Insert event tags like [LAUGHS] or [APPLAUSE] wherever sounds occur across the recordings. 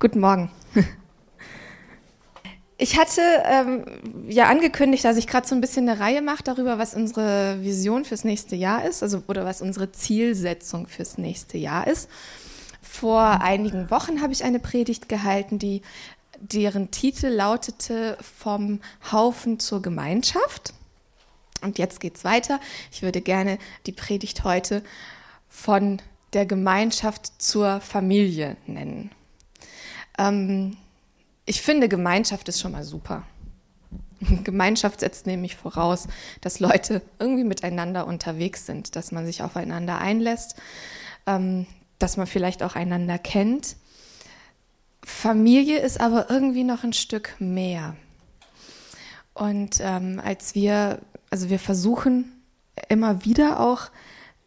Guten Morgen. [LAUGHS] Ich hatte ähm, ja angekündigt, dass ich gerade so ein bisschen eine Reihe mache darüber, was unsere Vision fürs nächste Jahr ist, also oder was unsere Zielsetzung fürs nächste Jahr ist. Vor einigen Wochen habe ich eine Predigt gehalten, die deren Titel lautete Vom Haufen zur Gemeinschaft. Und jetzt geht's weiter. Ich würde gerne die Predigt heute von der Gemeinschaft zur Familie nennen. Ähm, ich finde, Gemeinschaft ist schon mal super. [LAUGHS] Gemeinschaft setzt nämlich voraus, dass Leute irgendwie miteinander unterwegs sind, dass man sich aufeinander einlässt, ähm, dass man vielleicht auch einander kennt. Familie ist aber irgendwie noch ein Stück mehr. Und ähm, als wir, also wir versuchen immer wieder auch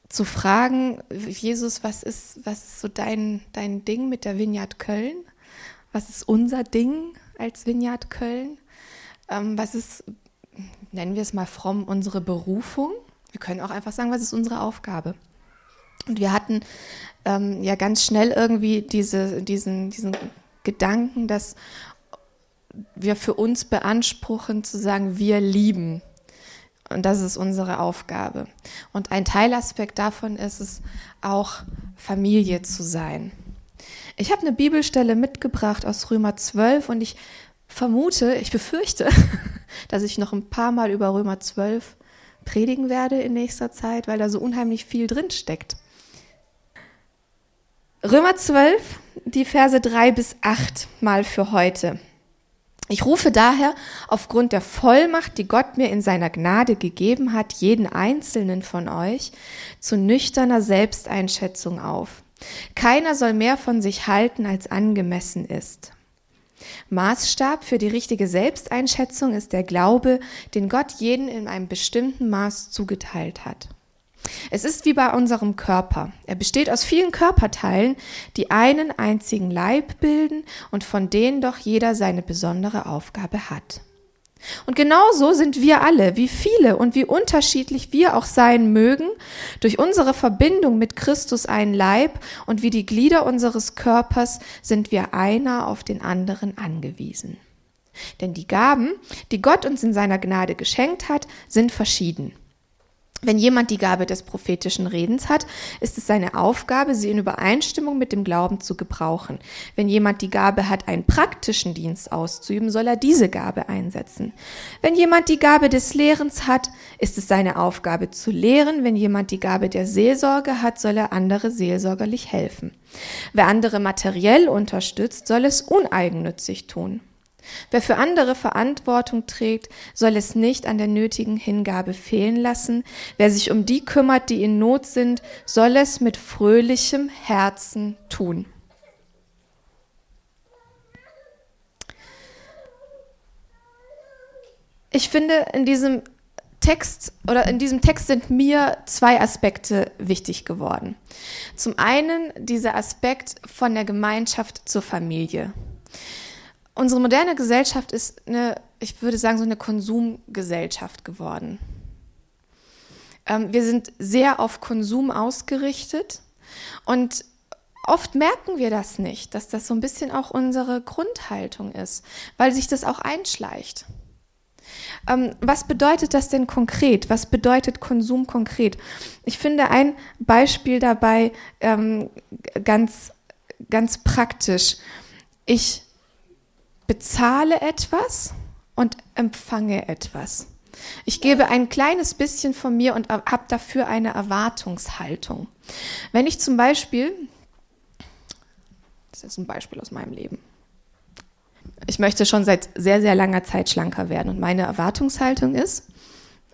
zu fragen, Jesus, was ist, was ist so dein, dein Ding mit der Vineyard Köln? Was ist unser Ding als Vineyard Köln? Ähm, was ist, nennen wir es mal fromm, unsere Berufung? Wir können auch einfach sagen, was ist unsere Aufgabe? Und wir hatten ähm, ja ganz schnell irgendwie diese, diesen, diesen Gedanken, dass wir für uns beanspruchen zu sagen, wir lieben. Und das ist unsere Aufgabe. Und ein Teilaspekt davon ist es auch, Familie zu sein. Ich habe eine Bibelstelle mitgebracht aus Römer 12 und ich vermute, ich befürchte, [LAUGHS] dass ich noch ein paar Mal über Römer 12 predigen werde in nächster Zeit, weil da so unheimlich viel drin steckt. Römer 12, die Verse 3 bis 8 mal für heute. Ich rufe daher aufgrund der Vollmacht, die Gott mir in seiner Gnade gegeben hat, jeden einzelnen von euch zu nüchterner Selbsteinschätzung auf. Keiner soll mehr von sich halten, als angemessen ist. Maßstab für die richtige Selbsteinschätzung ist der Glaube, den Gott jeden in einem bestimmten Maß zugeteilt hat. Es ist wie bei unserem Körper. Er besteht aus vielen Körperteilen, die einen einzigen Leib bilden und von denen doch jeder seine besondere Aufgabe hat. Und genauso sind wir alle, wie viele und wie unterschiedlich wir auch sein mögen, durch unsere Verbindung mit Christus ein Leib und wie die Glieder unseres Körpers sind wir einer auf den anderen angewiesen. Denn die Gaben, die Gott uns in seiner Gnade geschenkt hat, sind verschieden. Wenn jemand die Gabe des prophetischen Redens hat, ist es seine Aufgabe, sie in Übereinstimmung mit dem Glauben zu gebrauchen. Wenn jemand die Gabe hat, einen praktischen Dienst auszuüben, soll er diese Gabe einsetzen. Wenn jemand die Gabe des Lehrens hat, ist es seine Aufgabe zu lehren. Wenn jemand die Gabe der Seelsorge hat, soll er andere seelsorgerlich helfen. Wer andere materiell unterstützt, soll es uneigennützig tun. Wer für andere Verantwortung trägt, soll es nicht an der nötigen Hingabe fehlen lassen. Wer sich um die kümmert, die in Not sind, soll es mit fröhlichem Herzen tun. Ich finde, in diesem Text oder in diesem Text sind mir zwei Aspekte wichtig geworden. Zum einen dieser Aspekt von der Gemeinschaft zur Familie. Unsere moderne Gesellschaft ist eine, ich würde sagen, so eine Konsumgesellschaft geworden. Ähm, wir sind sehr auf Konsum ausgerichtet und oft merken wir das nicht, dass das so ein bisschen auch unsere Grundhaltung ist, weil sich das auch einschleicht. Ähm, was bedeutet das denn konkret? Was bedeutet Konsum konkret? Ich finde ein Beispiel dabei ähm, ganz, ganz praktisch. Ich bezahle etwas und empfange etwas. Ich gebe ein kleines bisschen von mir und habe dafür eine Erwartungshaltung. Wenn ich zum Beispiel, das ist ein Beispiel aus meinem Leben, ich möchte schon seit sehr, sehr langer Zeit schlanker werden und meine Erwartungshaltung ist,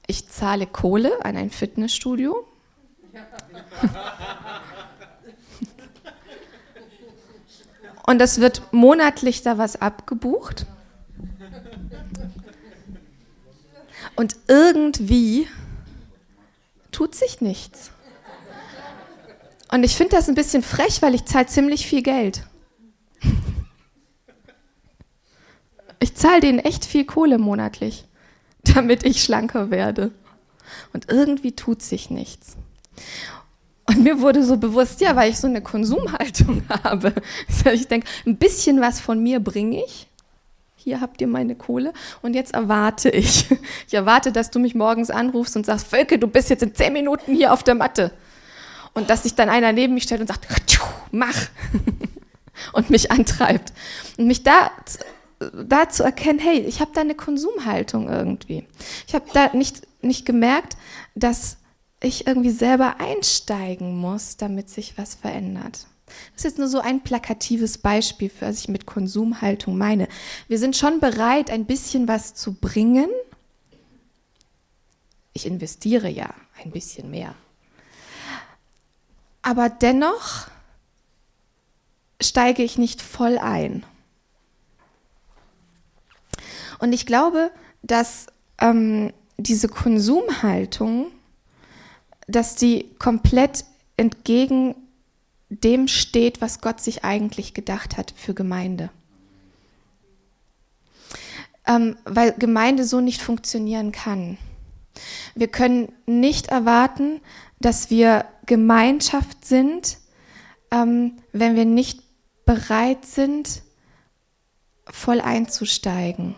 ich zahle Kohle an ein Fitnessstudio. [LAUGHS] Und es wird monatlich da was abgebucht. Und irgendwie tut sich nichts. Und ich finde das ein bisschen frech, weil ich zahle ziemlich viel Geld. Ich zahle denen echt viel Kohle monatlich, damit ich schlanker werde. Und irgendwie tut sich nichts. [LAUGHS] Mir wurde so bewusst, ja, weil ich so eine Konsumhaltung [LAUGHS] habe. Ich denke, ein bisschen was von mir bringe ich. Hier habt ihr meine Kohle. Und jetzt erwarte ich. [LAUGHS] Ich erwarte, dass du mich morgens anrufst und sagst, Völke, du bist jetzt in zehn Minuten hier auf der Matte. Und dass sich dann einer neben mich stellt und sagt, mach. Und mich antreibt. Und mich da da zu erkennen, hey, ich habe da eine Konsumhaltung irgendwie. Ich habe da nicht, nicht gemerkt, dass ich irgendwie selber einsteigen muss, damit sich was verändert. Das ist jetzt nur so ein plakatives Beispiel, für was ich mit Konsumhaltung meine. Wir sind schon bereit, ein bisschen was zu bringen. Ich investiere ja ein bisschen mehr. Aber dennoch steige ich nicht voll ein. Und ich glaube, dass ähm, diese Konsumhaltung, dass die komplett entgegen dem steht, was Gott sich eigentlich gedacht hat für Gemeinde. Ähm, weil Gemeinde so nicht funktionieren kann. Wir können nicht erwarten, dass wir Gemeinschaft sind, ähm, wenn wir nicht bereit sind, voll einzusteigen.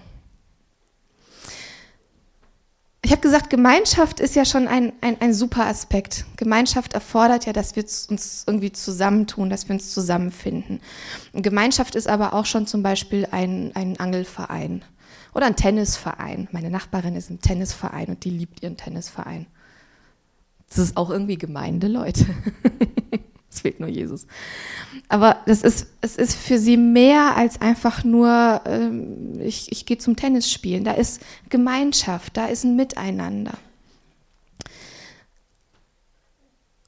Ich habe gesagt, Gemeinschaft ist ja schon ein, ein, ein super Aspekt. Gemeinschaft erfordert ja, dass wir uns irgendwie zusammentun, dass wir uns zusammenfinden. Gemeinschaft ist aber auch schon zum Beispiel ein, ein Angelverein oder ein Tennisverein. Meine Nachbarin ist im Tennisverein und die liebt ihren Tennisverein. Das ist auch irgendwie Gemeinde, Leute. [LAUGHS] Es fehlt nur Jesus. Aber das ist, es ist für sie mehr als einfach nur, ähm, ich, ich gehe zum Tennis spielen. Da ist Gemeinschaft, da ist ein Miteinander.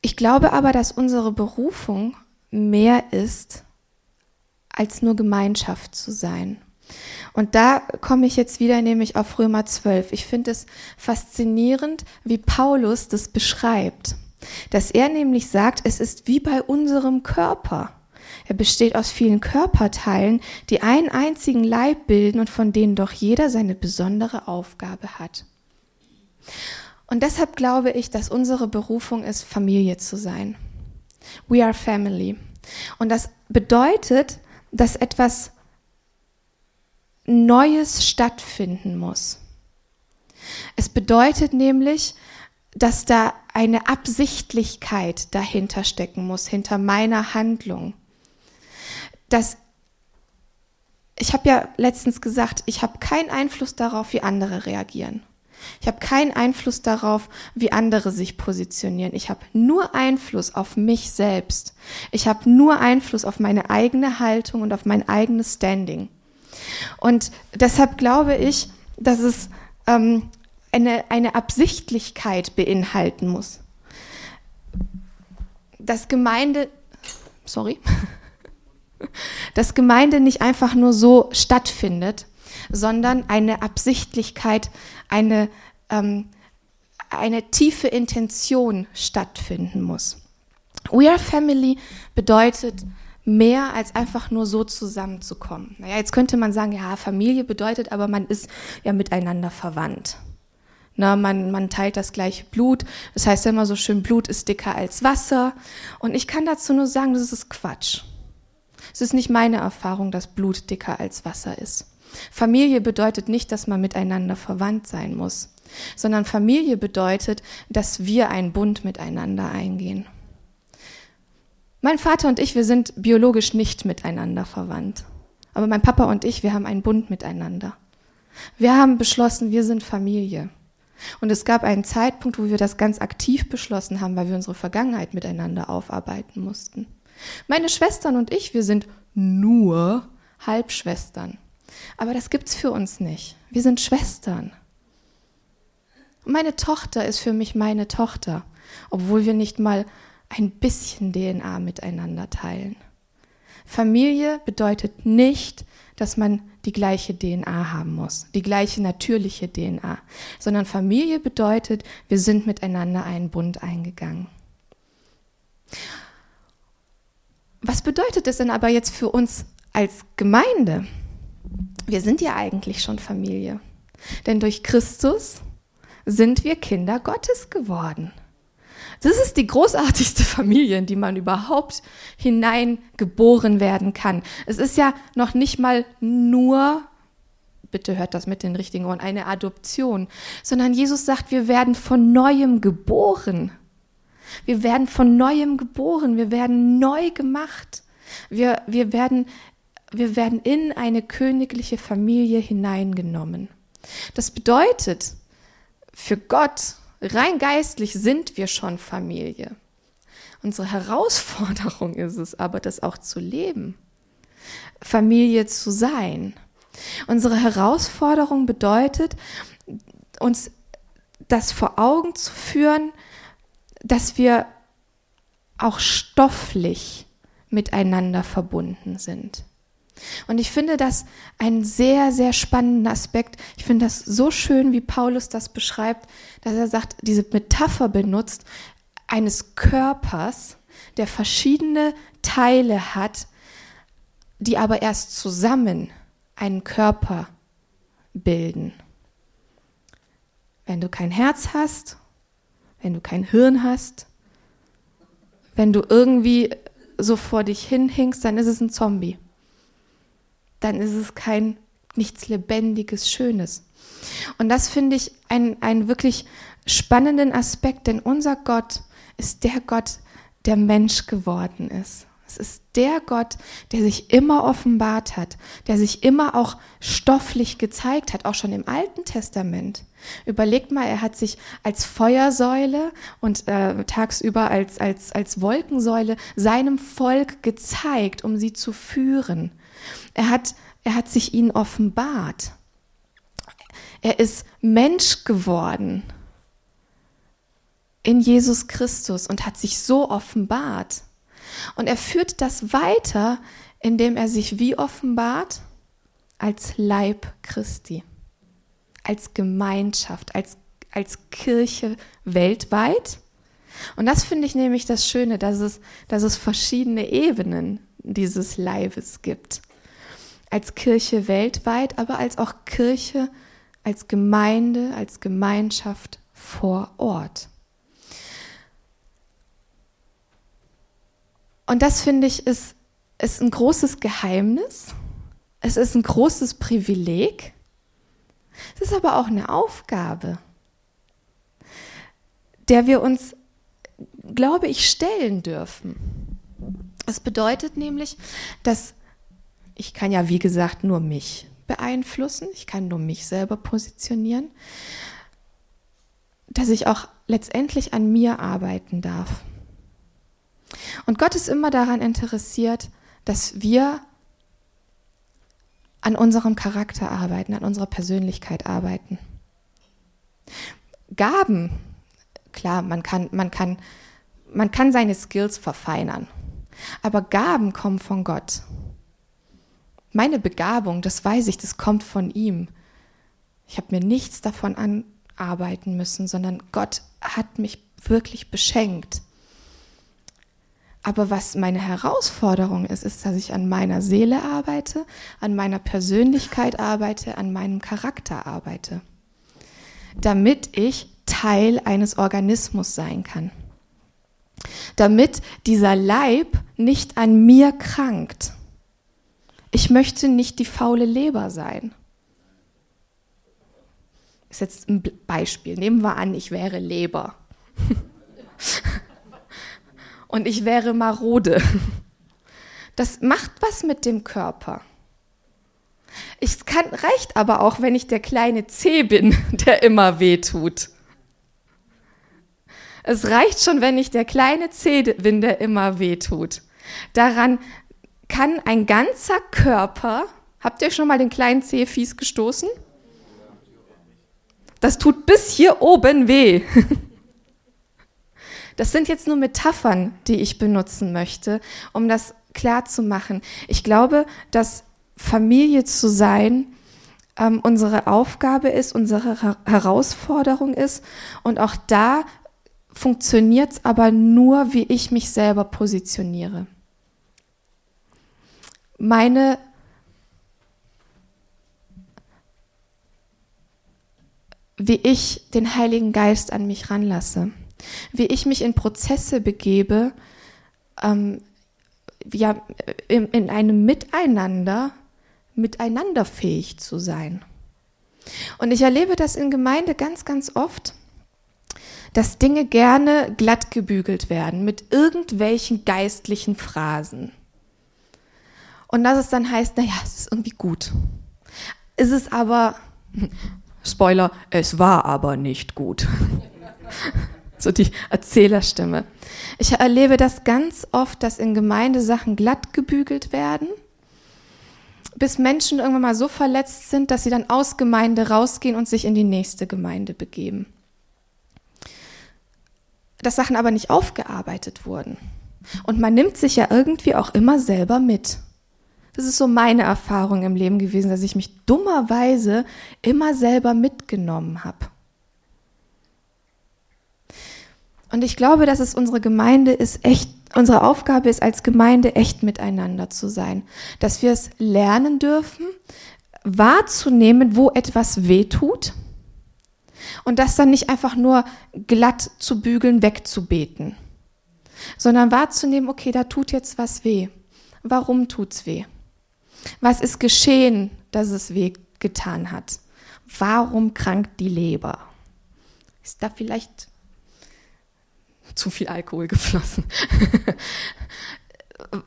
Ich glaube aber, dass unsere Berufung mehr ist, als nur Gemeinschaft zu sein. Und da komme ich jetzt wieder nämlich auf Römer 12. Ich finde es faszinierend, wie Paulus das beschreibt. Dass er nämlich sagt, es ist wie bei unserem Körper. Er besteht aus vielen Körperteilen, die einen einzigen Leib bilden und von denen doch jeder seine besondere Aufgabe hat. Und deshalb glaube ich, dass unsere Berufung ist, Familie zu sein. We are family. Und das bedeutet, dass etwas Neues stattfinden muss. Es bedeutet nämlich, dass da eine Absichtlichkeit dahinter stecken muss, hinter meiner Handlung. Dass ich habe ja letztens gesagt, ich habe keinen Einfluss darauf, wie andere reagieren. Ich habe keinen Einfluss darauf, wie andere sich positionieren. Ich habe nur Einfluss auf mich selbst. Ich habe nur Einfluss auf meine eigene Haltung und auf mein eigenes Standing. Und deshalb glaube ich, dass es ähm, eine, eine Absichtlichkeit beinhalten muss. Dass Gemeinde, sorry, [LAUGHS] dass Gemeinde nicht einfach nur so stattfindet, sondern eine Absichtlichkeit, eine, ähm, eine tiefe Intention stattfinden muss. We are Family bedeutet mehr als einfach nur so zusammenzukommen. Naja, jetzt könnte man sagen, ja, Familie bedeutet aber, man ist ja miteinander verwandt. Na, man, man teilt das gleiche Blut. Das heißt ja immer so schön, Blut ist dicker als Wasser. Und ich kann dazu nur sagen, das ist Quatsch. Es ist nicht meine Erfahrung, dass Blut dicker als Wasser ist. Familie bedeutet nicht, dass man miteinander verwandt sein muss, sondern Familie bedeutet, dass wir einen Bund miteinander eingehen. Mein Vater und ich, wir sind biologisch nicht miteinander verwandt. Aber mein Papa und ich, wir haben einen Bund miteinander. Wir haben beschlossen, wir sind Familie. Und es gab einen Zeitpunkt, wo wir das ganz aktiv beschlossen haben, weil wir unsere Vergangenheit miteinander aufarbeiten mussten. Meine Schwestern und ich, wir sind nur Halbschwestern. Aber das gibt's für uns nicht. Wir sind Schwestern. Meine Tochter ist für mich meine Tochter, obwohl wir nicht mal ein bisschen DNA miteinander teilen. Familie bedeutet nicht, dass man die gleiche DNA haben muss, die gleiche natürliche DNA, sondern Familie bedeutet, wir sind miteinander einen Bund eingegangen. Was bedeutet es denn aber jetzt für uns als Gemeinde? Wir sind ja eigentlich schon Familie, denn durch Christus sind wir Kinder Gottes geworden. Das ist die großartigste Familie, in die man überhaupt hineingeboren werden kann. Es ist ja noch nicht mal nur, bitte hört das mit den richtigen Ohren, eine Adoption, sondern Jesus sagt, wir werden von neuem geboren. Wir werden von neuem geboren, wir werden neu gemacht. Wir, wir, werden, wir werden in eine königliche Familie hineingenommen. Das bedeutet, für Gott, rein geistlich sind wir schon Familie. Unsere Herausforderung [LAUGHS] ist es aber, das auch zu leben, Familie zu sein. Unsere Herausforderung bedeutet, uns das vor Augen zu führen, dass wir auch stofflich miteinander verbunden sind. Und ich finde das einen sehr, sehr spannenden Aspekt. Ich finde das so schön, wie Paulus das beschreibt, dass er sagt, diese Metapher benutzt eines Körpers, der verschiedene Teile hat, die aber erst zusammen einen Körper bilden. Wenn du kein Herz hast, wenn du kein Hirn hast, wenn du irgendwie so vor dich hinhinkst, dann ist es ein Zombie dann ist es kein nichts Lebendiges, Schönes. Und das finde ich einen, wirklich spannenden Aspekt, denn unser Gott ist der Gott, der Mensch geworden ist. Es ist der Gott, der sich immer offenbart hat, der sich immer auch stofflich gezeigt hat, auch schon im Alten Testament. Überlegt mal, er hat sich als Feuersäule und äh, tagsüber als, als, als Wolkensäule seinem Volk gezeigt, um sie zu führen. Er hat, er hat sich ihnen offenbart. Er ist Mensch geworden in Jesus Christus und hat sich so offenbart. Und er führt das weiter, indem er sich wie offenbart? Als Leib Christi, als Gemeinschaft, als, als Kirche weltweit. Und das finde ich nämlich das Schöne, dass es, dass es verschiedene Ebenen dieses Leibes gibt als Kirche weltweit, aber als auch Kirche, als Gemeinde, als Gemeinschaft vor Ort. Und das finde ich ist, ist ein großes Geheimnis. Es ist ein großes Privileg. Es ist aber auch eine Aufgabe, der wir uns, glaube ich, stellen dürfen. Es bedeutet nämlich, dass ich kann ja, wie gesagt, nur mich beeinflussen. Ich kann nur mich selber positionieren. Dass ich auch letztendlich an mir arbeiten darf. Und Gott ist immer daran interessiert, dass wir an unserem Charakter arbeiten, an unserer Persönlichkeit arbeiten. Gaben, klar, man kann, man kann, man kann seine Skills verfeinern, aber Gaben kommen von Gott. Meine Begabung, das weiß ich, das kommt von ihm. Ich habe mir nichts davon anarbeiten müssen, sondern Gott hat mich wirklich beschenkt. Aber was meine Herausforderung ist, ist, dass ich an meiner Seele arbeite, an meiner Persönlichkeit arbeite, an meinem Charakter arbeite, damit ich Teil eines Organismus sein kann. Damit dieser Leib nicht an mir krankt ich möchte nicht die faule Leber sein. Ist jetzt ein Beispiel. Nehmen wir an, ich wäre Leber. [LAUGHS] Und ich wäre marode. Das macht was mit dem Körper. Es kann, reicht aber auch, wenn ich der kleine C bin, [LAUGHS] der immer weh tut. Es reicht schon, wenn ich der kleine C bin, der immer weh tut. Daran kann ein ganzer Körper, habt ihr schon mal den kleinen Zeh fies gestoßen? Das tut bis hier oben weh. [LAUGHS] Das sind jetzt nur Metaphern, die ich benutzen möchte, um das klar zu machen. Ich glaube, dass Familie zu sein ähm, unsere Aufgabe ist, unsere Herausforderung ist. Und auch da funktioniert es aber nur, wie ich mich selber positioniere meine wie ich den Heiligen Geist an mich ranlasse. wie ich mich in Prozesse begebe, ähm, ja, in, in einem Miteinander, miteinanderfähig zu sein. Und ich erlebe das in Gemeinde ganz, ganz oft, dass Dinge gerne glatt gebügelt werden mit irgendwelchen geistlichen Phrasen. Und dass es dann heißt, naja, es ist irgendwie gut. Es ist aber, [LAUGHS] Spoiler, es war aber nicht gut. [LAUGHS] so die Erzählerstimme. Ich erlebe das ganz oft, dass in Gemeinde Sachen glatt gebügelt werden, bis Menschen irgendwann mal so verletzt sind, dass sie dann aus Gemeinde rausgehen und sich in die nächste Gemeinde begeben. Dass Sachen aber nicht aufgearbeitet wurden. Und man nimmt sich ja irgendwie auch immer selber mit. Das ist so meine Erfahrung im Leben gewesen, dass ich mich dummerweise immer selber mitgenommen habe. Und ich glaube, dass es unsere Gemeinde ist, echt, unsere Aufgabe ist, als Gemeinde echt miteinander zu sein. Dass wir es lernen dürfen, wahrzunehmen, wo etwas weh tut. Und das dann nicht einfach nur glatt zu bügeln, wegzubeten. Sondern wahrzunehmen, okay, da tut jetzt was weh. Warum tut's weh? Was ist geschehen, dass es weh getan hat? Warum krankt die Leber? Ist da vielleicht zu viel Alkohol geflossen. [LAUGHS]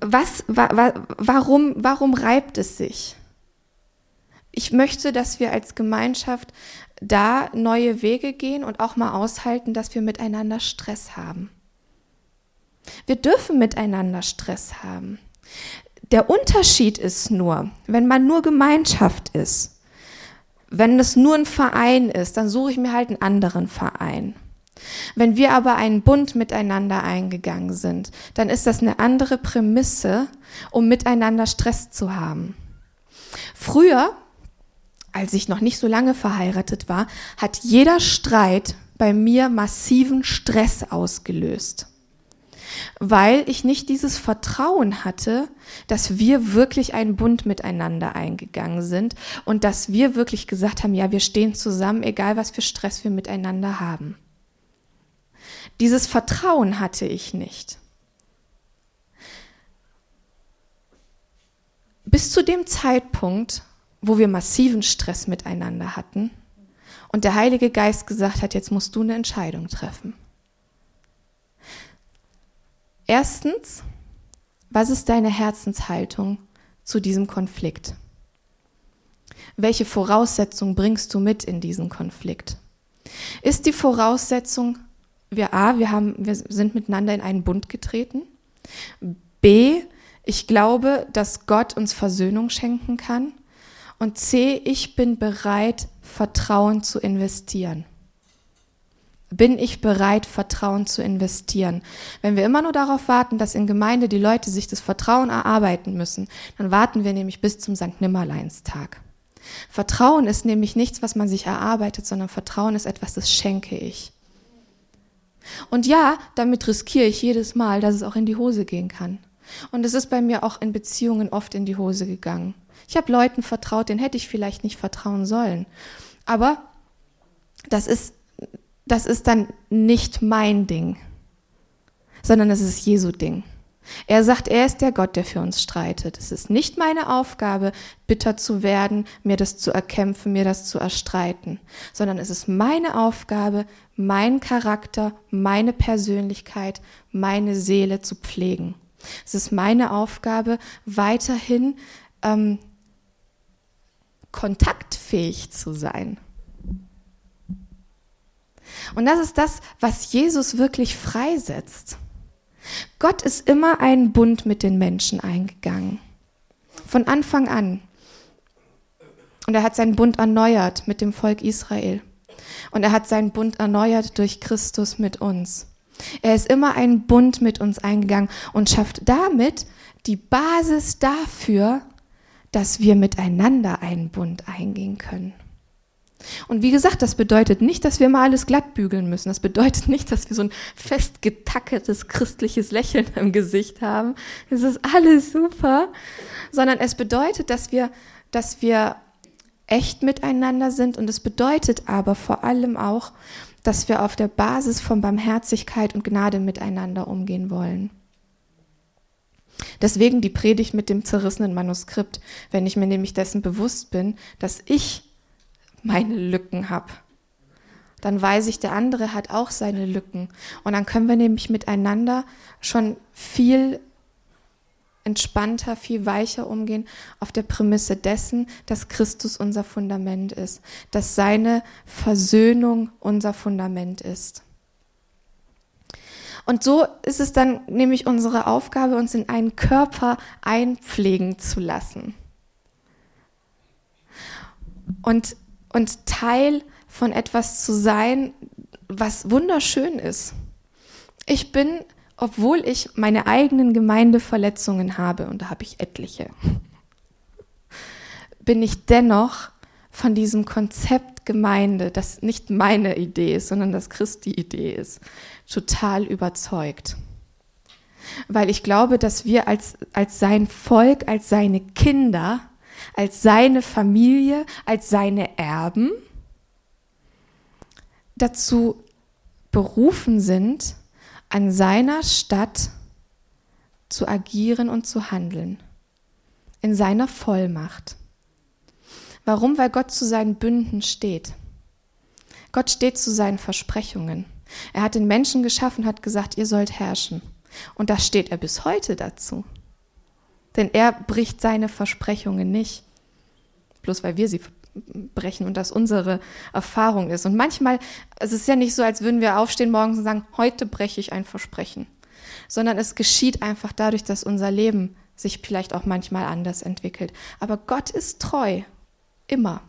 Was, wa, wa, warum, warum reibt es sich? Ich möchte, dass wir als Gemeinschaft da neue Wege gehen und auch mal aushalten, dass wir miteinander Stress haben. Wir dürfen miteinander Stress haben. Der Unterschied ist nur, wenn man nur Gemeinschaft ist, wenn es nur ein Verein ist, dann suche ich mir halt einen anderen Verein. Wenn wir aber einen Bund miteinander eingegangen sind, dann ist das eine andere Prämisse, um miteinander Stress zu haben. Früher, als ich noch nicht so lange verheiratet war, hat jeder Streit bei mir massiven Stress ausgelöst, weil ich nicht dieses Vertrauen hatte, dass wir wirklich einen Bund miteinander eingegangen sind und dass wir wirklich gesagt haben, ja, wir stehen zusammen, egal was für Stress wir miteinander haben. Dieses Vertrauen hatte ich nicht. Bis zu dem Zeitpunkt, wo wir massiven Stress miteinander hatten und der Heilige Geist gesagt hat, jetzt musst du eine Entscheidung treffen. Erstens, was ist deine Herzenshaltung zu diesem Konflikt? Welche Voraussetzung bringst du mit in diesen Konflikt? Ist die Voraussetzung, wir A, wir, haben, wir sind miteinander in einen Bund getreten. B, ich glaube, dass Gott uns Versöhnung schenken kann. Und C, ich bin bereit, Vertrauen zu investieren. Bin ich bereit, Vertrauen zu investieren? Wenn wir immer nur darauf warten, dass in Gemeinde die Leute sich das Vertrauen erarbeiten müssen, dann warten wir nämlich bis zum St. Nimmerleinstag. Vertrauen ist nämlich nichts, was man sich erarbeitet, sondern Vertrauen ist etwas, das schenke ich. Und ja, damit riskiere ich jedes Mal, dass es auch in die Hose gehen kann. Und es ist bei mir auch in Beziehungen oft in die Hose gegangen. Ich habe Leuten vertraut, denen hätte ich vielleicht nicht vertrauen sollen. Aber das ist, das ist dann nicht mein Ding, sondern es ist Jesu Ding. Er sagt, er ist der Gott, der für uns streitet. Es ist nicht meine Aufgabe, bitter zu werden, mir das zu erkämpfen, mir das zu erstreiten, sondern es ist meine Aufgabe, meinen Charakter, meine Persönlichkeit, meine Seele zu pflegen. Es ist meine Aufgabe, weiterhin ähm, kontaktfähig zu sein. Und das ist das, was Jesus wirklich freisetzt. Gott ist immer einen Bund mit den Menschen eingegangen. Von Anfang an. Und er hat seinen Bund erneuert mit dem Volk Israel. Und er hat seinen Bund erneuert durch Christus mit uns. Er ist immer einen Bund mit uns eingegangen und schafft damit die Basis dafür, dass wir miteinander einen Bund eingehen können. Und wie gesagt, das bedeutet nicht, dass wir mal alles glatt bügeln müssen. Das bedeutet nicht, dass wir so ein festgetackertes christliches Lächeln im Gesicht haben. Es ist alles super. Sondern es bedeutet, dass wir, dass wir echt miteinander sind. Und es bedeutet aber vor allem auch, dass wir auf der Basis von Barmherzigkeit und Gnade miteinander umgehen wollen. Deswegen die Predigt mit dem zerrissenen Manuskript, wenn ich mir nämlich dessen bewusst bin, dass ich meine Lücken habe. Dann weiß ich, der andere hat auch seine Lücken. Und dann können wir nämlich miteinander schon viel entspannter, viel weicher umgehen auf der Prämisse dessen, dass Christus unser Fundament ist, dass seine Versöhnung unser Fundament ist. Und so ist es dann nämlich unsere Aufgabe, uns in einen Körper einpflegen zu lassen. Und, und Teil von etwas zu sein, was wunderschön ist. Ich bin, obwohl ich meine eigenen Gemeindeverletzungen habe, und da habe ich etliche, [LAUGHS] bin ich dennoch von diesem Konzept Gemeinde, das nicht meine Idee ist, sondern das Christi Idee ist, total überzeugt. Weil ich glaube, dass wir als, als sein Volk, als seine Kinder, als seine Familie, als seine Erben dazu berufen sind, an seiner Stadt zu agieren und zu handeln, in seiner Vollmacht. Warum? Weil Gott zu seinen Bünden steht. Gott steht zu seinen Versprechungen. Er hat den Menschen geschaffen, hat gesagt, ihr sollt herrschen. Und da steht er bis heute dazu. Denn er bricht seine Versprechungen nicht. Bloß weil wir sie brechen und das unsere Erfahrung ist. Und manchmal, es ist ja nicht so, als würden wir aufstehen morgens und sagen, heute breche ich ein Versprechen. Sondern es geschieht einfach dadurch, dass unser Leben sich vielleicht auch manchmal anders entwickelt. Aber Gott ist treu Immer.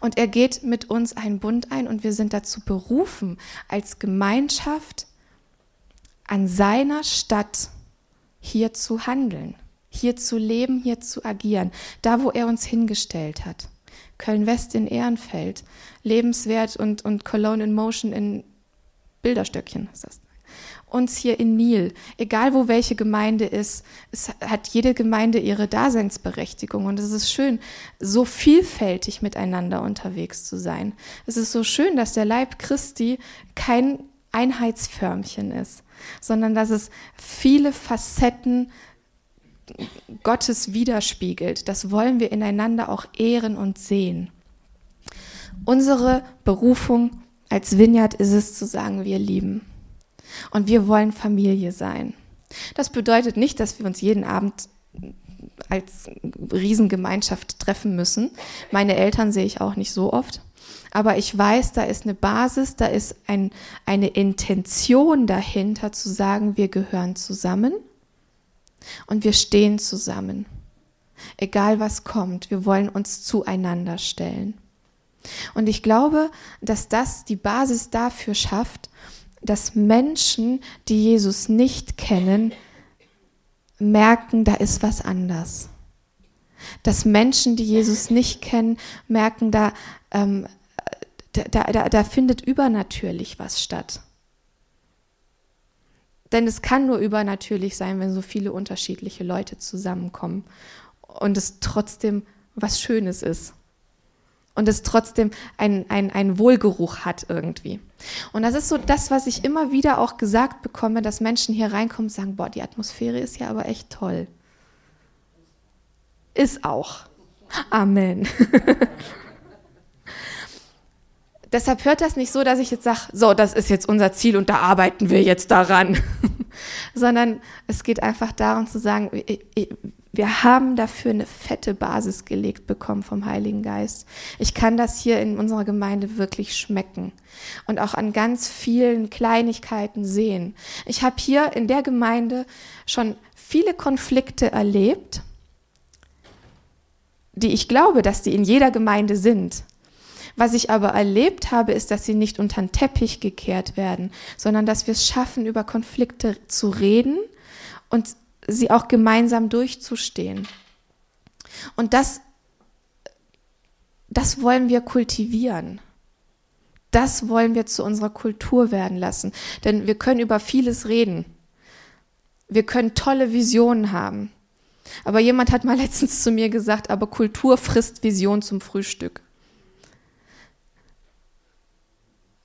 Und er geht mit uns einen Bund ein und wir sind dazu berufen, als Gemeinschaft an seiner Stadt hier zu handeln, hier zu leben, hier zu agieren, da wo er uns hingestellt hat. Köln-West in Ehrenfeld, lebenswert und, und Cologne in Motion in Bilderstöckchen ist das uns hier in Nil, egal wo welche Gemeinde ist, es hat jede Gemeinde ihre Daseinsberechtigung und es ist schön, so vielfältig miteinander unterwegs zu sein. Es ist so schön, dass der Leib Christi kein Einheitsförmchen ist, sondern dass es viele Facetten Gottes widerspiegelt. Das wollen wir ineinander auch ehren und sehen. Unsere Berufung als Vineyard ist es zu sagen, wir lieben. Und wir wollen Familie sein. Das bedeutet nicht, dass wir uns jeden Abend als Riesengemeinschaft treffen müssen. Meine Eltern sehe ich auch nicht so oft. Aber ich weiß, da ist eine Basis, da ist ein, eine Intention dahinter zu sagen, wir gehören zusammen und wir stehen zusammen. Egal was kommt, wir wollen uns zueinander stellen. Und ich glaube, dass das die Basis dafür schafft, dass Menschen, die Jesus nicht kennen, merken, da ist was anders. Dass Menschen, die Jesus nicht kennen, merken, da, ähm, da, da, da findet übernatürlich was statt. Denn es kann nur übernatürlich sein, wenn so viele unterschiedliche Leute zusammenkommen und es trotzdem was Schönes ist und es trotzdem einen ein Wohlgeruch hat irgendwie. Und das ist so das, was ich immer wieder auch gesagt bekomme, dass Menschen hier reinkommen und sagen, boah, die Atmosphäre ist ja aber echt toll. Ist auch. Amen. [LAUGHS] Deshalb hört das nicht so, dass ich jetzt sage, so, das ist jetzt unser Ziel und da arbeiten wir jetzt daran, [LAUGHS] sondern es geht einfach darum zu sagen, wir haben dafür eine fette Basis gelegt bekommen vom Heiligen Geist. Ich kann das hier in unserer Gemeinde wirklich schmecken und auch an ganz vielen Kleinigkeiten sehen. Ich habe hier in der Gemeinde schon viele Konflikte erlebt, die ich glaube, dass die in jeder Gemeinde sind. Was ich aber erlebt habe, ist, dass sie nicht unter den Teppich gekehrt werden, sondern dass wir es schaffen, über Konflikte zu reden und sie auch gemeinsam durchzustehen. Und das, das wollen wir kultivieren. Das wollen wir zu unserer Kultur werden lassen. Denn wir können über vieles reden. Wir können tolle Visionen haben. Aber jemand hat mal letztens zu mir gesagt, aber Kultur frisst Vision zum Frühstück.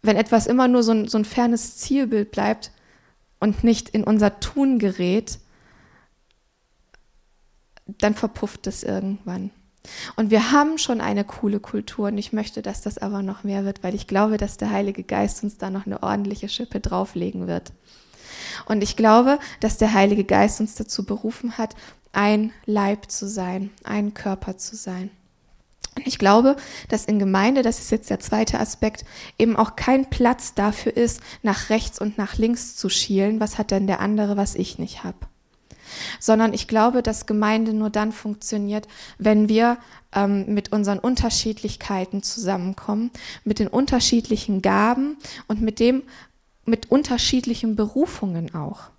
Wenn etwas immer nur so ein, so ein fernes Zielbild bleibt und nicht in unser Tun gerät, dann verpufft es irgendwann. Und wir haben schon eine coole Kultur und ich möchte, dass das aber noch mehr wird, weil ich glaube, dass der Heilige Geist uns da noch eine ordentliche Schippe drauflegen wird. Und ich glaube, dass der Heilige Geist uns dazu berufen hat, ein Leib zu sein, ein Körper zu sein. Ich glaube, dass in Gemeinde, das ist jetzt der zweite Aspekt, eben auch kein Platz dafür ist, nach rechts und nach links zu schielen, was hat denn der andere, was ich nicht habe sondern ich glaube, dass Gemeinde nur dann funktioniert, wenn wir ähm, mit unseren Unterschiedlichkeiten zusammenkommen, mit den unterschiedlichen Gaben und mit dem, mit unterschiedlichen Berufungen auch.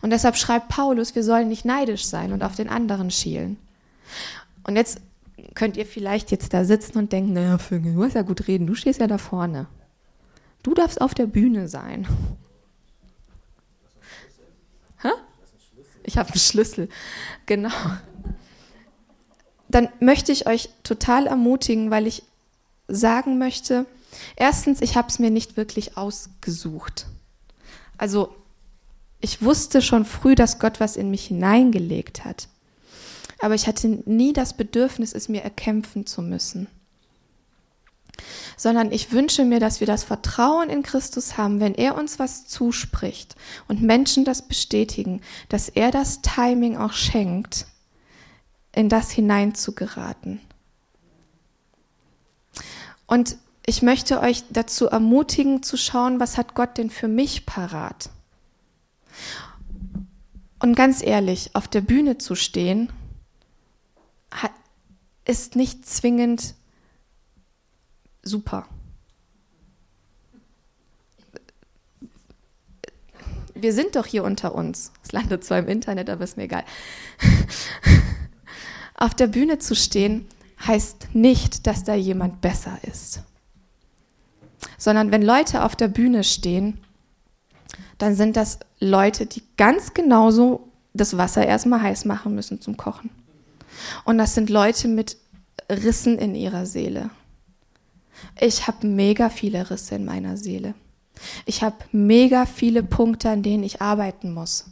Und deshalb schreibt Paulus, wir sollen nicht neidisch sein und auf den anderen schielen. Und jetzt könnt ihr vielleicht jetzt da sitzen und denken, naja, Vögel, du hast ja gut reden, du stehst ja da vorne. Du darfst auf der Bühne sein. Hä? Ich habe einen Schlüssel. Genau. Dann möchte ich euch total ermutigen, weil ich sagen möchte, erstens, ich habe es mir nicht wirklich ausgesucht. Also ich wusste schon früh, dass Gott was in mich hineingelegt hat. Aber ich hatte nie das Bedürfnis, es mir erkämpfen zu müssen sondern ich wünsche mir, dass wir das Vertrauen in Christus haben, wenn er uns was zuspricht und Menschen das bestätigen, dass er das Timing auch schenkt, in das hineinzugeraten. Und ich möchte euch dazu ermutigen zu schauen, was hat Gott denn für mich parat? Und ganz ehrlich, auf der Bühne zu stehen, ist nicht zwingend super. Wir sind doch hier unter uns. Es landet zwar im Internet, aber ist mir egal. [LAUGHS] Auf der Bühne zu stehen heißt nicht, dass da jemand besser ist. Sondern wenn Leute auf der Bühne stehen, dann sind das Leute, die ganz genauso das Wasser erstmal heiß machen müssen zum Kochen. Und das sind Leute mit Rissen in ihrer Seele. Ich habe mega viele Risse in meiner Seele. Ich habe mega viele Punkte, an denen ich arbeiten muss.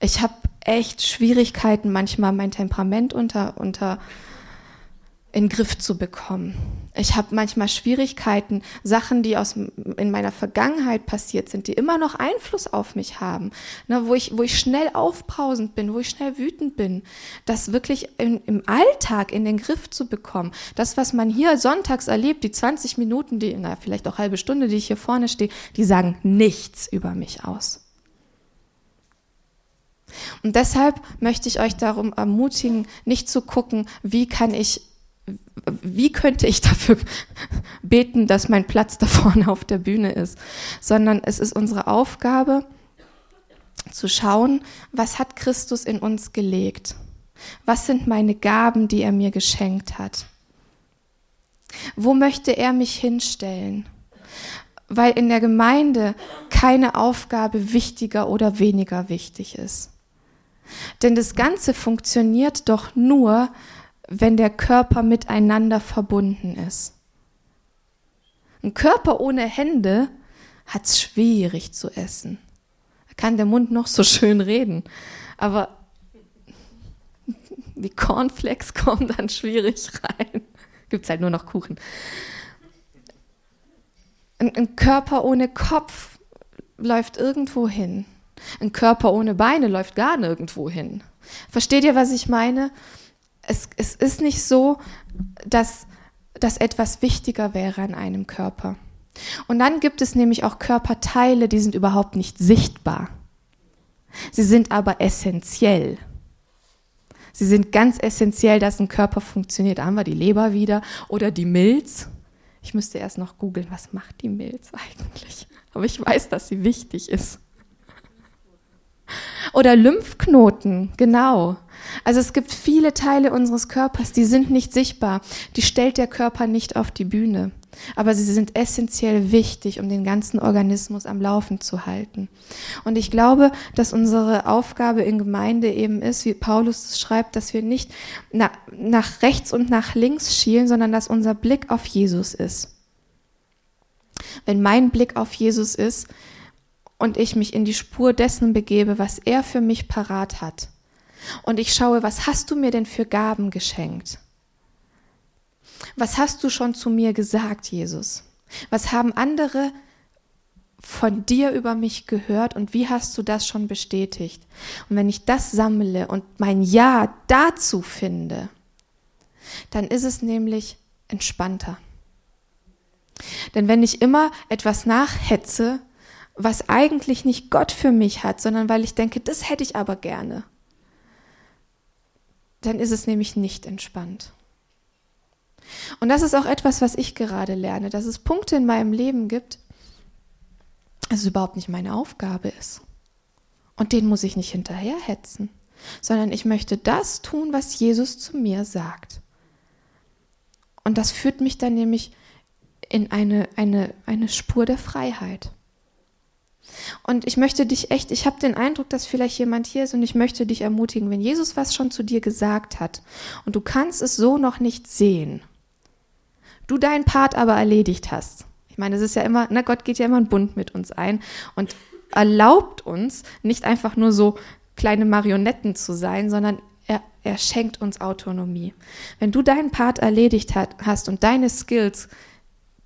Ich habe echt Schwierigkeiten, manchmal mein Temperament unter, unter in den Griff zu bekommen. Ich habe manchmal Schwierigkeiten, Sachen, die aus in meiner Vergangenheit passiert sind, die immer noch Einfluss auf mich haben, ne, wo ich wo ich schnell aufbrausend bin, wo ich schnell wütend bin, das wirklich in, im Alltag in den Griff zu bekommen. Das, was man hier sonntags erlebt, die 20 Minuten, die na vielleicht auch halbe Stunde, die ich hier vorne stehe, die sagen nichts über mich aus. Und deshalb möchte ich euch darum ermutigen, nicht zu gucken, wie kann ich wie könnte ich dafür beten, dass mein Platz da vorne auf der Bühne ist, sondern es ist unsere Aufgabe zu schauen, was hat Christus in uns gelegt? Was sind meine Gaben, die er mir geschenkt hat? Wo möchte er mich hinstellen? Weil in der Gemeinde keine Aufgabe wichtiger oder weniger wichtig ist. Denn das Ganze funktioniert doch nur, wenn der Körper miteinander verbunden ist. Ein Körper ohne Hände hat es schwierig zu essen. Da kann der Mund noch so schön reden, aber [LAUGHS] die Cornflakes kommen dann schwierig rein. Gibt es halt nur noch Kuchen. Ein, ein Körper ohne Kopf läuft irgendwo hin. Ein Körper ohne Beine läuft gar nirgendwo hin. Versteht ihr, was ich meine? Es, es ist nicht so, dass, dass etwas wichtiger wäre an einem Körper. Und dann gibt es nämlich auch Körperteile, die sind überhaupt nicht sichtbar. Sie sind aber essentiell. Sie sind ganz essentiell, dass ein Körper funktioniert. Da haben wir die Leber wieder oder die Milz. Ich müsste erst noch googeln, was macht die Milz [LAUGHS] eigentlich? Aber ich weiß, dass sie wichtig ist. Oder Lymphknoten, genau. Also es gibt viele Teile unseres Körpers, die sind nicht sichtbar. Die stellt der Körper nicht auf die Bühne. Aber sie sind essentiell wichtig, um den ganzen Organismus am Laufen zu halten. Und ich glaube, dass unsere Aufgabe in Gemeinde eben ist, wie Paulus es schreibt, dass wir nicht nach, nach rechts und nach links schielen, sondern dass unser Blick auf Jesus ist. Wenn mein Blick auf Jesus ist und ich mich in die Spur dessen begebe, was er für mich parat hat. Und ich schaue, was hast du mir denn für Gaben geschenkt? Was hast du schon zu mir gesagt, Jesus? Was haben andere von dir über mich gehört und wie hast du das schon bestätigt? Und wenn ich das sammle und mein Ja dazu finde, dann ist es nämlich entspannter. Denn wenn ich immer etwas nachhetze, was eigentlich nicht Gott für mich hat, sondern weil ich denke, das hätte ich aber gerne, dann ist es nämlich nicht entspannt. Und das ist auch etwas, was ich gerade lerne, dass es Punkte in meinem Leben gibt, dass es überhaupt nicht meine Aufgabe ist. Und den muss ich nicht hinterherhetzen, sondern ich möchte das tun, was Jesus zu mir sagt. Und das führt mich dann nämlich in eine, eine, eine Spur der Freiheit. Und ich möchte dich echt, ich habe den Eindruck, dass vielleicht jemand hier ist und ich möchte dich ermutigen, wenn Jesus was schon zu dir gesagt hat und du kannst es so noch nicht sehen, du deinen Part aber erledigt hast. Ich meine, es ist ja immer, na, Gott geht ja immer einen Bund mit uns ein und erlaubt uns nicht einfach nur so kleine Marionetten zu sein, sondern er, er schenkt uns Autonomie. Wenn du deinen Part erledigt hat, hast und deine Skills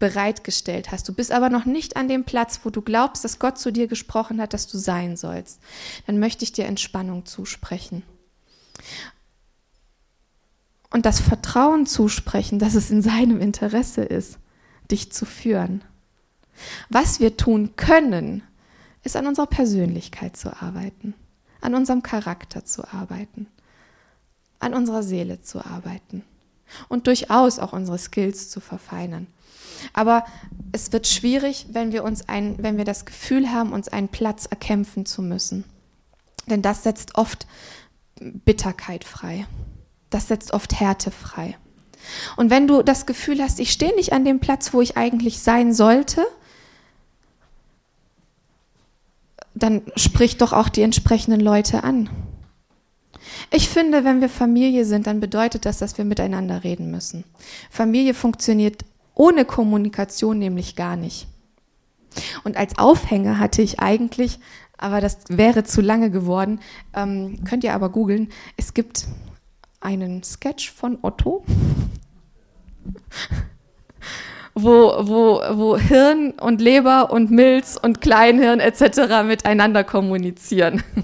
bereitgestellt hast, du bist aber noch nicht an dem Platz, wo du glaubst, dass Gott zu dir gesprochen hat, dass du sein sollst, dann möchte ich dir Entspannung zusprechen. Und das Vertrauen zusprechen, dass es in seinem Interesse ist, dich zu führen. Was wir tun können, ist an unserer Persönlichkeit zu arbeiten, an unserem Charakter zu arbeiten, an unserer Seele zu arbeiten und durchaus auch unsere Skills zu verfeinern. Aber es wird schwierig, wenn wir uns ein, wenn wir das Gefühl haben, uns einen Platz erkämpfen zu müssen. Denn das setzt oft Bitterkeit frei. Das setzt oft Härte frei. Und wenn du das Gefühl hast, ich stehe nicht an dem Platz, wo ich eigentlich sein sollte, dann sprich doch auch die entsprechenden Leute an. Ich finde, wenn wir Familie sind, dann bedeutet das, dass wir miteinander reden müssen. Familie funktioniert ohne Kommunikation nämlich gar nicht. Und als Aufhänger hatte ich eigentlich, aber das wäre zu lange geworden, ähm, könnt ihr aber googeln, es gibt einen Sketch von Otto, [LAUGHS] wo, wo, wo Hirn und Leber und Milz und Kleinhirn etc. miteinander kommunizieren. [LAUGHS]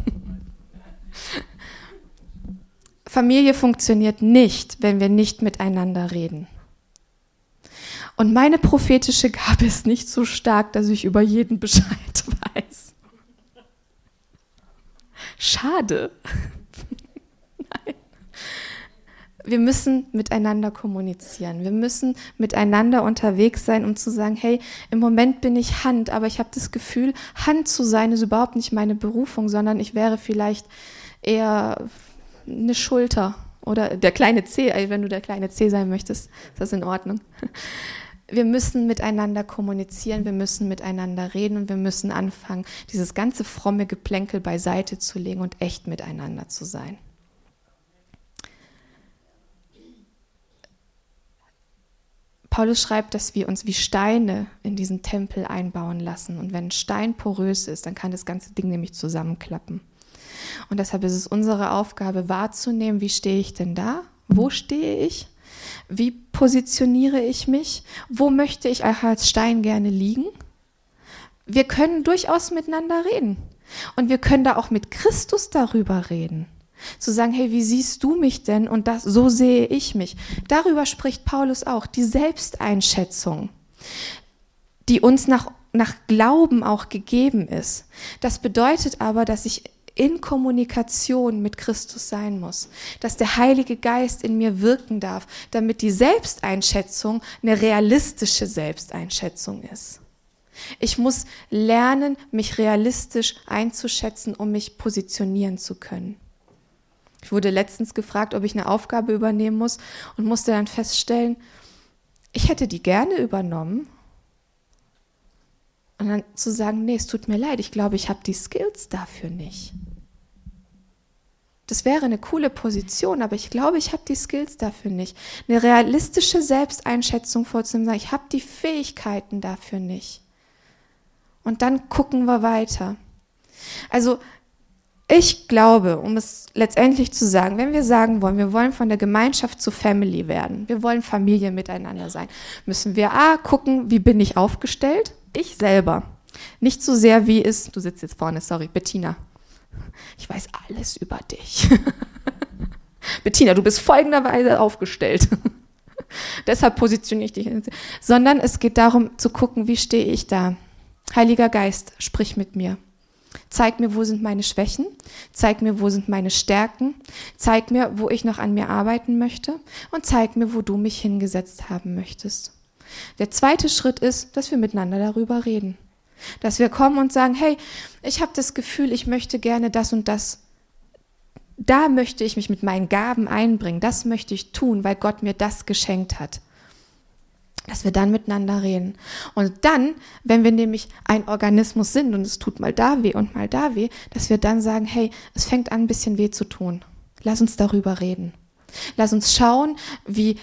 Familie funktioniert nicht, wenn wir nicht miteinander reden. Und meine prophetische Gabe ist nicht so stark, dass ich über jeden Bescheid [LAUGHS] weiß. Schade. [LAUGHS] Nein. Wir müssen miteinander kommunizieren. Wir müssen miteinander unterwegs sein, um zu sagen, hey, im Moment bin ich Hand, aber ich habe das Gefühl, Hand zu sein ist überhaupt nicht meine Berufung, sondern ich wäre vielleicht eher eine Schulter oder der kleine C, wenn du der kleine C sein möchtest, ist das in Ordnung [LAUGHS] wir müssen miteinander kommunizieren, wir müssen miteinander reden und wir müssen anfangen, dieses ganze fromme Geplänkel beiseite zu legen und echt miteinander zu sein. Paulus schreibt, dass wir uns wie Steine in diesen Tempel einbauen lassen. Und wenn ein Stein porös ist, dann kann das ganze Ding nämlich zusammenklappen. Und deshalb ist es unsere Aufgabe wahrzunehmen, wie stehe ich denn da? Wo stehe ich? Wie positioniere ich mich? Wo möchte ich als Stein gerne liegen? Wir können durchaus miteinander reden. Und wir können da auch mit Christus darüber reden. Zu sagen, hey, wie siehst du mich denn? Und das, so sehe ich mich. Darüber spricht Paulus auch, die Selbsteinschätzung, die uns nach, nach Glauben auch gegeben ist. Das bedeutet aber, dass ich in Kommunikation mit Christus sein muss, dass der Heilige Geist in mir wirken darf, damit die Selbsteinschätzung eine realistische Selbsteinschätzung ist. Ich muss lernen, mich realistisch einzuschätzen, um mich positionieren zu können. Ich wurde letztens gefragt, ob ich eine Aufgabe übernehmen muss und musste dann feststellen, ich hätte die gerne übernommen. Und dann zu sagen, nee, es tut mir leid, ich glaube, ich habe die Skills dafür nicht. Das wäre eine coole Position, aber ich glaube, ich habe die Skills dafür nicht. Eine realistische Selbsteinschätzung vorzunehmen, ich habe die Fähigkeiten dafür nicht. Und dann gucken wir weiter. Also ich glaube, um es letztendlich zu sagen, wenn wir sagen wollen, wir wollen von der Gemeinschaft zu Family werden, wir wollen Familie miteinander sein, müssen wir A, gucken, wie bin ich aufgestellt? Ich selber. Nicht so sehr, wie ist, du sitzt jetzt vorne, sorry, Bettina. Ich weiß alles über dich. [LAUGHS] Bettina, du bist folgenderweise aufgestellt. [LAUGHS] Deshalb positioniere ich dich. Sondern es geht darum zu gucken, wie stehe ich da. Heiliger Geist, sprich mit mir. Zeig mir, wo sind meine Schwächen. Zeig mir, wo sind meine Stärken. Zeig mir, wo ich noch an mir arbeiten möchte. Und zeig mir, wo du mich hingesetzt haben möchtest. Der zweite Schritt ist, dass wir miteinander darüber reden. Dass wir kommen und sagen, hey, ich habe das Gefühl, ich möchte gerne das und das. Da möchte ich mich mit meinen Gaben einbringen. Das möchte ich tun, weil Gott mir das geschenkt hat dass wir dann miteinander reden. Und dann, wenn wir nämlich ein Organismus sind und es tut mal da weh und mal da weh, dass wir dann sagen, hey, es fängt an, ein bisschen weh zu tun. Lass uns darüber reden. Lass uns schauen, wie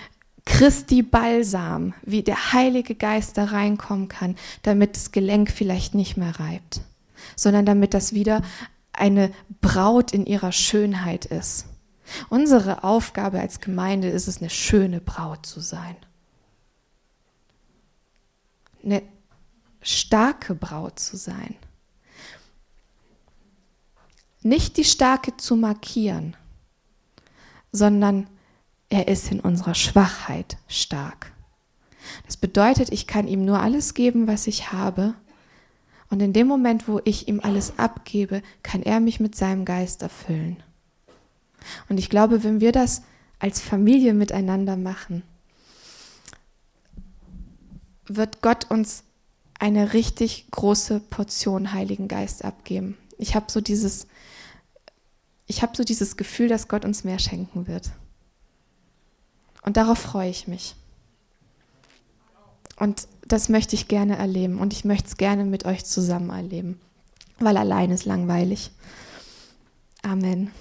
Christi Balsam, wie der Heilige Geist da reinkommen kann, damit das Gelenk vielleicht nicht mehr reibt, sondern damit das wieder eine Braut in ihrer Schönheit ist. Unsere Aufgabe als Gemeinde ist es, eine schöne Braut zu sein eine starke Braut zu sein. Nicht die starke zu markieren, sondern er ist in unserer Schwachheit stark. Das bedeutet, ich kann ihm nur alles geben, was ich habe. Und in dem Moment, wo ich ihm alles abgebe, kann er mich mit seinem Geist erfüllen. Und ich glaube, wenn wir das als Familie miteinander machen, wird Gott uns eine richtig große Portion Heiligen Geist abgeben. Ich habe so dieses, so dieses Gefühl, dass Gott uns mehr schenken wird. Und darauf freue ich mich. Und das möchte ich gerne erleben und ich möchte es gerne mit euch zusammen erleben, weil allein ist langweilig. Amen.